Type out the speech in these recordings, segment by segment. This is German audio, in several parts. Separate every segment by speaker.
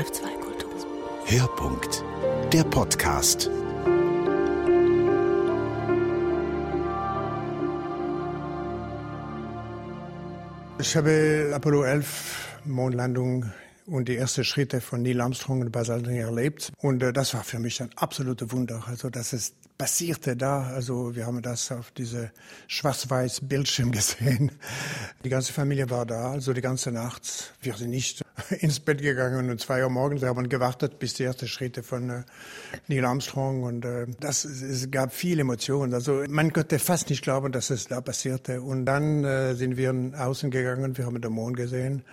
Speaker 1: F2 Kultur.
Speaker 2: Hörpunkt, der Podcast.
Speaker 3: Ich habe Apollo 11 Mondlandung und die ersten Schritte von Neil Armstrong und Buzz erlebt. Und äh, das war für mich ein absolutes Wunder. Also, dass es passierte da. Also, wir haben das auf diese schwarz-weiß Bildschirm gesehen. Die ganze Familie war da, also die ganze Nacht. Wir sind nicht ins Bett gegangen um zwei Uhr morgens. Wir haben gewartet, bis die ersten Schritte von äh, Neil Armstrong und äh, das, es gab viele Emotionen. Also, man konnte fast nicht glauben, dass es da passierte. Und dann äh, sind wir außen gegangen, wir haben den Mond gesehen.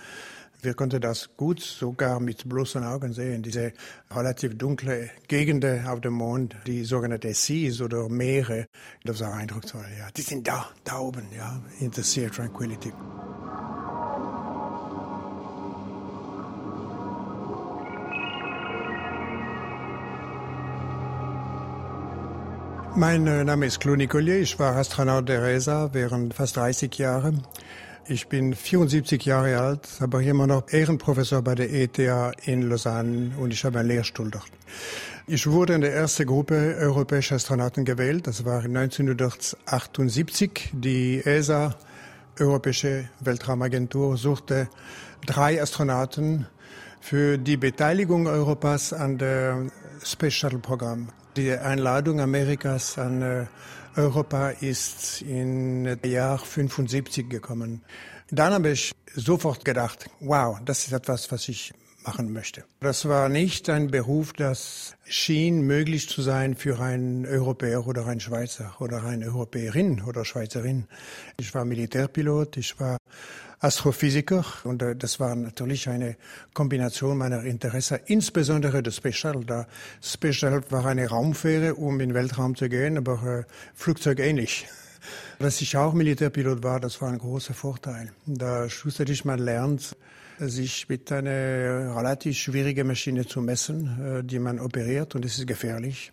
Speaker 3: Wir konnten das gut sogar mit bloßen Augen sehen. Diese relativ dunkle Gegenden auf dem Mond, die sogenannten Seas oder Meere, das war eindrucksvoll. Ja, die sind da, da oben, ja, in the Sea of Tranquility. Mein äh, Name ist Claude Nicolier. Ich war Astronaut der ESA während fast 30 Jahren. Ich bin 74 Jahre alt, aber immer noch Ehrenprofessor bei der ETH in Lausanne und ich habe einen Lehrstuhl dort. Ich wurde in der ersten Gruppe europäischer Astronauten gewählt. Das war 1978. Die ESA, Europäische Weltraumagentur, suchte drei Astronauten für die Beteiligung Europas an der Space Shuttle Programm. Die Einladung Amerikas an äh, Europa ist in Jahr 75 gekommen. Dann habe ich sofort gedacht, wow, das ist etwas, was ich machen möchte. Das war nicht ein Beruf, das schien möglich zu sein für einen Europäer oder einen Schweizer oder eine Europäerin oder Schweizerin. Ich war Militärpilot, ich war Astrophysiker und äh, das war natürlich eine Kombination meiner Interessen, insbesondere das Shuttle. Da Shuttle war eine Raumfähre, um in den Weltraum zu gehen, aber äh, Flugzeug ähnlich. Dass ich auch Militärpilot war, das war ein großer Vorteil. Da schlussendlich man lernt, sich mit einer relativ schwierigen Maschine zu messen, äh, die man operiert und es ist gefährlich.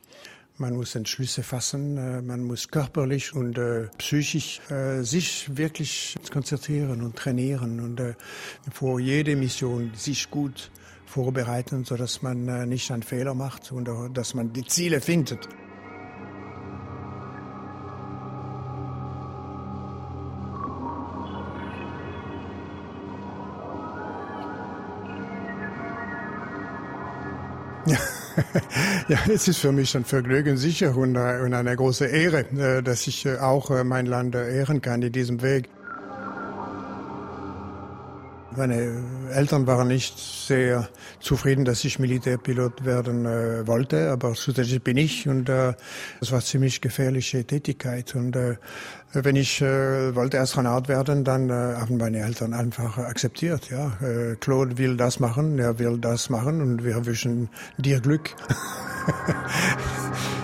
Speaker 3: Man muss Entschlüsse fassen, äh, man muss körperlich und äh, psychisch äh, sich wirklich konzentrieren und trainieren und äh, vor jede Mission sich gut vorbereiten, so dass man äh, nicht einen Fehler macht und dass man die Ziele findet. Ja. ja, es ist für mich ein Vergnügen sicher und, äh, eine große Ehre, äh, dass ich äh, auch mein Land ehren kann in diesem Weg. Meine Eltern waren nicht sehr zufrieden, dass ich Militärpilot werden äh, wollte, aber schlussendlich bin ich und äh, das war ziemlich gefährliche Tätigkeit. Und äh, wenn ich äh, wollte Astronaut werden, dann äh, haben meine Eltern einfach akzeptiert. Ja, äh, Claude will das machen, er will das machen und wir wünschen dir Glück.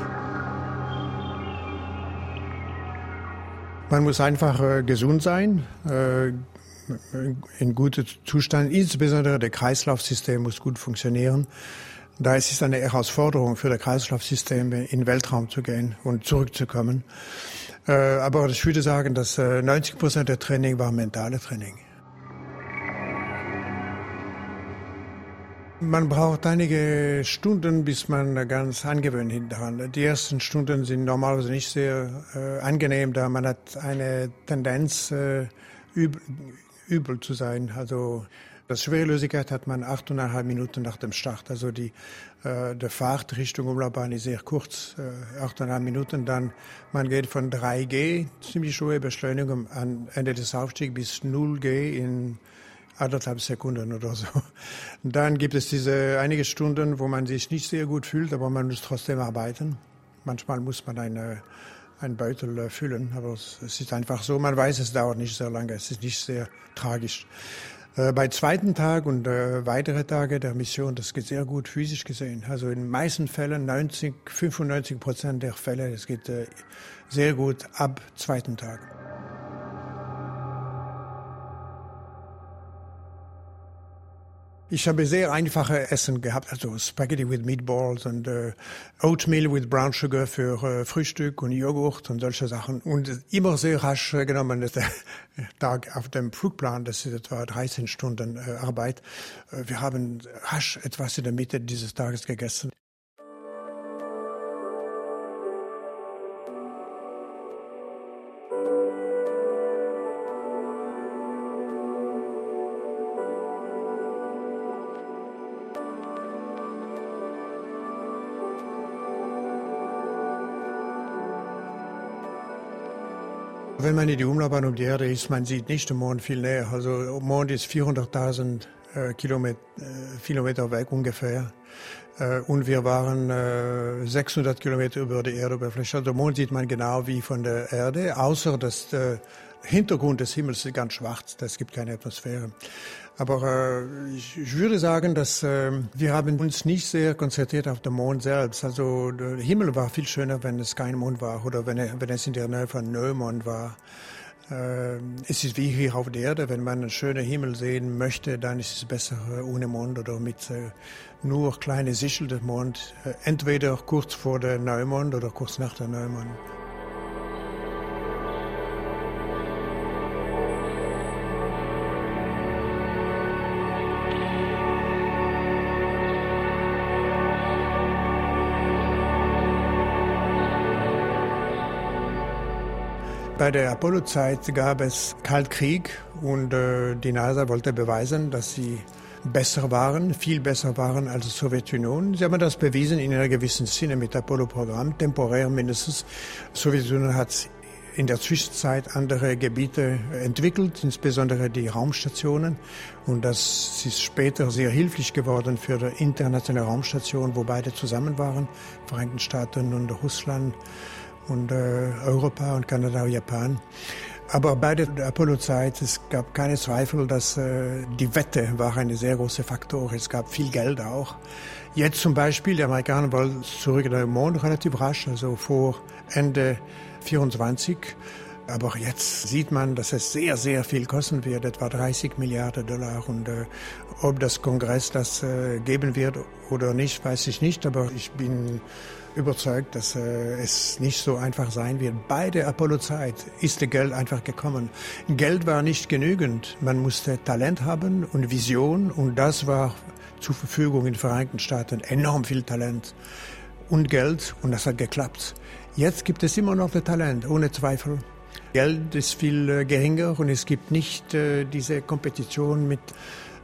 Speaker 3: Man muss einfach äh, gesund sein, äh, in gutem Zustand. Insbesondere der Kreislaufsystem muss gut funktionieren. Da ist es eine Herausforderung für das Kreislaufsystem, in den Weltraum zu gehen und zurückzukommen. Äh, aber ich würde sagen, dass 90 äh, Prozent der Training war mentale Training. Man braucht einige Stunden, bis man ganz angewöhnt daran. Die ersten Stunden sind normalerweise nicht sehr äh, angenehm, da man hat eine Tendenz, äh, übel zu sein. Also das Schwerelosigkeit hat man achteinhalb Minuten nach dem Start. Also die, äh, der Fahrt Richtung Umlaufbahn ist sehr kurz, äh, achteinhalb Minuten. Dann man geht von 3G, ziemlich hohe Beschleunigung am Ende des Aufstiegs bis 0G in anderthalb Sekunden oder so. Dann gibt es diese einige Stunden, wo man sich nicht sehr gut fühlt, aber man muss trotzdem arbeiten. Manchmal muss man eine einen Beutel äh, füllen. Aber es, ist einfach so, man weiß, es dauert nicht sehr lange, es ist nicht sehr tragisch. Äh, bei zweiten Tag und äh, weitere Tage der Mission, das geht sehr gut physisch gesehen. Also in meisten Fällen, 90, 95 Prozent der Fälle, es geht äh, sehr gut ab zweiten Tag. Ich habe sehr einfache Essen gehabt, also Spaghetti with Meatballs und äh, Oatmeal with Brown Sugar für äh, Frühstück und Joghurt und solche Sachen. Und immer sehr rasch äh, genommen, der Tag auf dem Flugplan, das ist etwa 13 Stunden äh, Arbeit. Äh, wir haben rasch etwas in der Mitte dieses Tages gegessen. Wenn man in die Umlaufbahn um die Erde ist, man sieht nicht den Mond viel näher. Also Mond ist 400.000 äh, Kilometer, äh, Kilometer weg ungefähr. Äh, und wir waren äh, 600 Kilometer über die Erdoberfläche. Also den Mond sieht man genau wie von der Erde, außer dass der Hintergrund des Himmels ist ganz schwarz. Es gibt keine Atmosphäre. Aber äh, ich, ich, würde sagen, dass äh, wir haben uns nicht sehr konzentriert auf den Mond selbst. Also der Himmel war viel schöner, wenn es kein Mond war oder wenn, wenn es in der Nähe von Neumond war. Äh, es ist wie hier auf der Erde, wenn man einen schönen Himmel sehen möchte, dann ist es besser äh, ohne Mond oder mit äh, nur kleine Sichel des Mond, äh, entweder kurz vor der Neumond oder kurz nach der Neumond. Bei der Apollo-Zeit gab es Kaltkrieg und äh, die NASA wollte beweisen, dass sie besser waren, viel besser waren als die Sowjetunion. Sie haben das bewiesen in einer gewissen Sinne mit Apollo-Programm, temporär mindestens. Die Sowjetunion hat in der Zwischenzeit andere Gebiete entwickelt, insbesondere die Raumstationen. Und das ist später sehr hilflich geworden für die internationale Raumstation, wo beide zusammen waren, Vereinigten Staaten und Russland und äh, Europa und Kanada und Japan. Aber bei der Apollo-Zeit, es gab keine Zweifel, dass äh, die Wette war ein sehr großer Faktor. Es gab viel Geld auch. Jetzt zum Beispiel, die Amerikaner wollen zurück in den Mond relativ rasch, also vor Ende 24. Aber jetzt sieht man, dass es sehr, sehr viel kosten wird, etwa 30 Milliarden Dollar. Und äh, ob das Kongress das äh, geben wird oder nicht, weiß ich nicht. Aber ich bin überzeugt, dass äh, es nicht so einfach sein wird. Bei der Apollo-Zeit ist das Geld einfach gekommen. Geld war nicht genügend. Man musste Talent haben und Vision und das war zur Verfügung in den Vereinigten Staaten. Enorm viel Talent und Geld und das hat geklappt. Jetzt gibt es immer noch das Talent, ohne Zweifel. Geld ist viel äh, geringer und es gibt nicht äh, diese Kompetition mit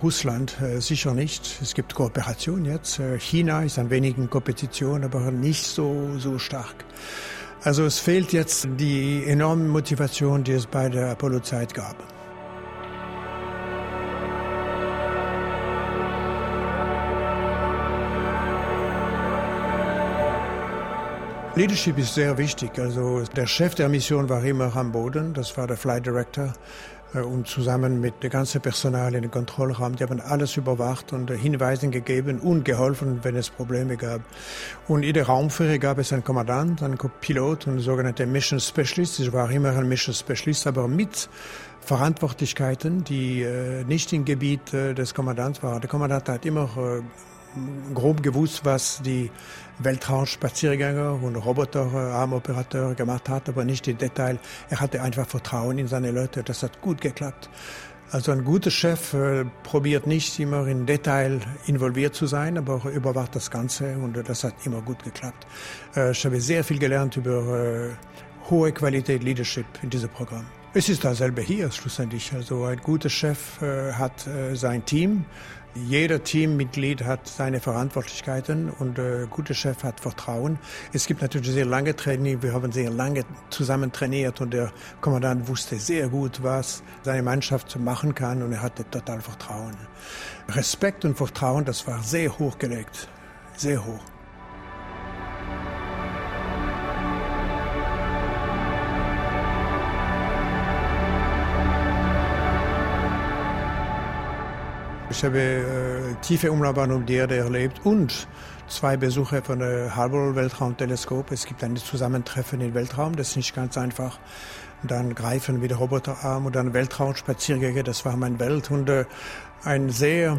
Speaker 3: Russland äh, sicher nicht. Es gibt Kooperation jetzt. Äh, China ist ein wenig in Kompetition, aber nicht so, so stark. Also es fehlt jetzt die enorme Motivation, die es bei der Apollo-Zeit gab. Leadership ist sehr wichtig. Also der Chef der Mission war immer am Boden, das war der Flight Director. Äh, und zusammen mit dem ganzen Personal in den Kontrollraum, die haben alles überwacht und Hinweise gegeben und geholfen, wenn es Probleme gab. Und in der Raumfähre gab es einen Kommandant, einen Pilot und einen sogenannten Mission Specialist. Ich war immer ein Mission Specialist, aber mit Verantwortlichkeiten, die äh, nicht im Gebiet äh, des Kommandanten waren. Der Kommandant hat immer grob gewusst, was die Weltraumspaziergänger und Roboterarmoperateure gemacht hat, aber nicht im Detail. Er hatte einfach Vertrauen in seine Leute. Das hat gut geklappt. Also ein guter Chef äh, probiert nicht immer im Detail involviert zu sein, aber überwacht das Ganze und das hat immer gut geklappt. Äh, ich habe sehr viel gelernt über äh, hohe Qualität Leadership in diesem Programm. Es ist dasselbe hier schlussendlich. Also ein guter Chef äh, hat äh, sein Team, jeder Teammitglied hat seine Verantwortlichkeiten und äh, gute Chef hat Vertrauen. Es gibt natürlich sehr lange Training. Wir haben sehr lange zusammen trainiert und der Kommandant wusste sehr gut, was seine Mannschaft machen kann und er hatte total Vertrauen. Respekt und Vertrauen, das war sehr hochgelegt, sehr hoch. Ich habe äh, tiefe Umlaufbahn um die Erde erlebt und zwei Besuche von der Hubble Weltraumteleskop. Es gibt ein Zusammentreffen im Weltraum, das ist nicht ganz einfach. Dann greifen wieder Roboterarm und dann Weltraumspaziergänge, das war meine Welt und äh, ein sehr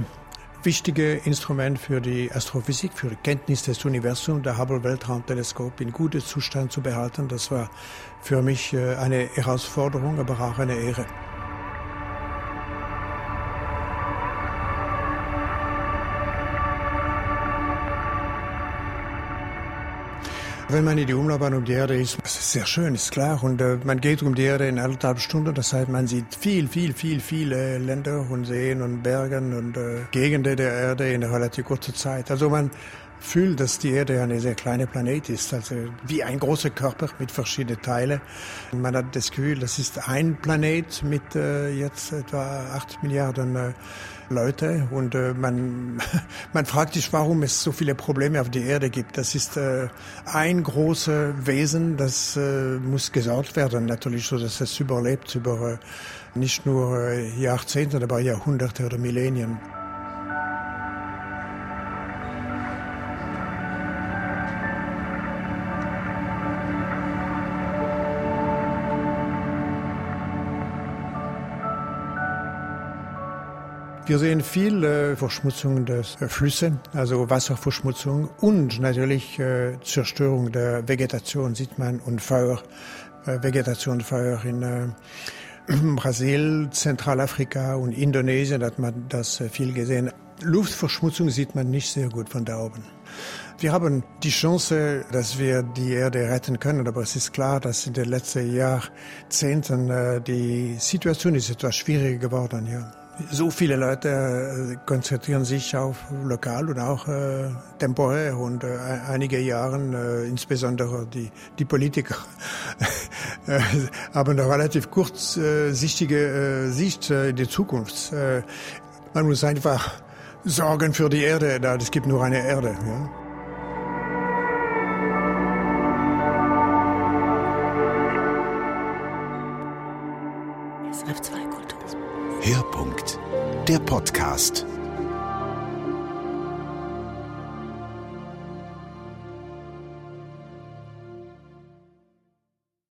Speaker 3: wichtige Instrument für die Astrophysik, für die Kenntnis des Universums, der Hubble Weltraumteleskop in gutem Zustand zu behalten. Das war für mich äh, eine Herausforderung, aber auch eine Ehre. Wenn man in die Umlaufbahn um die Erde ist, das ist sehr schön, ist klar. Und äh, man geht um die Erde in anderthalb Stunden. Das heißt, man sieht viel, viel, viel, viele Länder und Seen und Bergen und äh, Gegenden der Erde in relativ kurzer Zeit. Also man fühlt, dass die Erde eine sehr kleine Planet ist, also wie ein großer Körper mit verschiedenen Teilen. Man hat das Gefühl, das ist ein Planet mit äh, jetzt etwa acht Milliarden äh, Leute und äh, man, man fragt sich, warum es so viele Probleme auf der Erde gibt. Das ist äh, ein großes Wesen, das äh, muss gesorgt werden, natürlich so, dass es überlebt über äh, nicht nur äh, Jahrzehnte, aber Jahrhunderte oder Millennium. Wir sehen viel äh, Verschmutzung der äh, Flüsse, also Wasserverschmutzung und natürlich äh, Zerstörung der Vegetation sieht man und Feuer, äh, Vegetationsfeuer in äh, Brasil, Zentralafrika und Indonesien hat man das äh, viel gesehen. Luftverschmutzung sieht man nicht sehr gut von da oben. Wir haben die Chance, dass wir die Erde retten können, aber es ist klar, dass in den letzten Jahrzehnten äh, die Situation ist etwas schwieriger geworden. Ja. So viele Leute äh, konzentrieren sich auf lokal und auch äh, temporär und äh, einige Jahre, äh, insbesondere die, die Politiker, äh, haben eine relativ kurzsichtige äh, Sicht in die Zukunft. man muss einfach sorgen für die Erde, da es gibt nur eine Erde. Ja.
Speaker 2: Hörpunkt, der Podcast.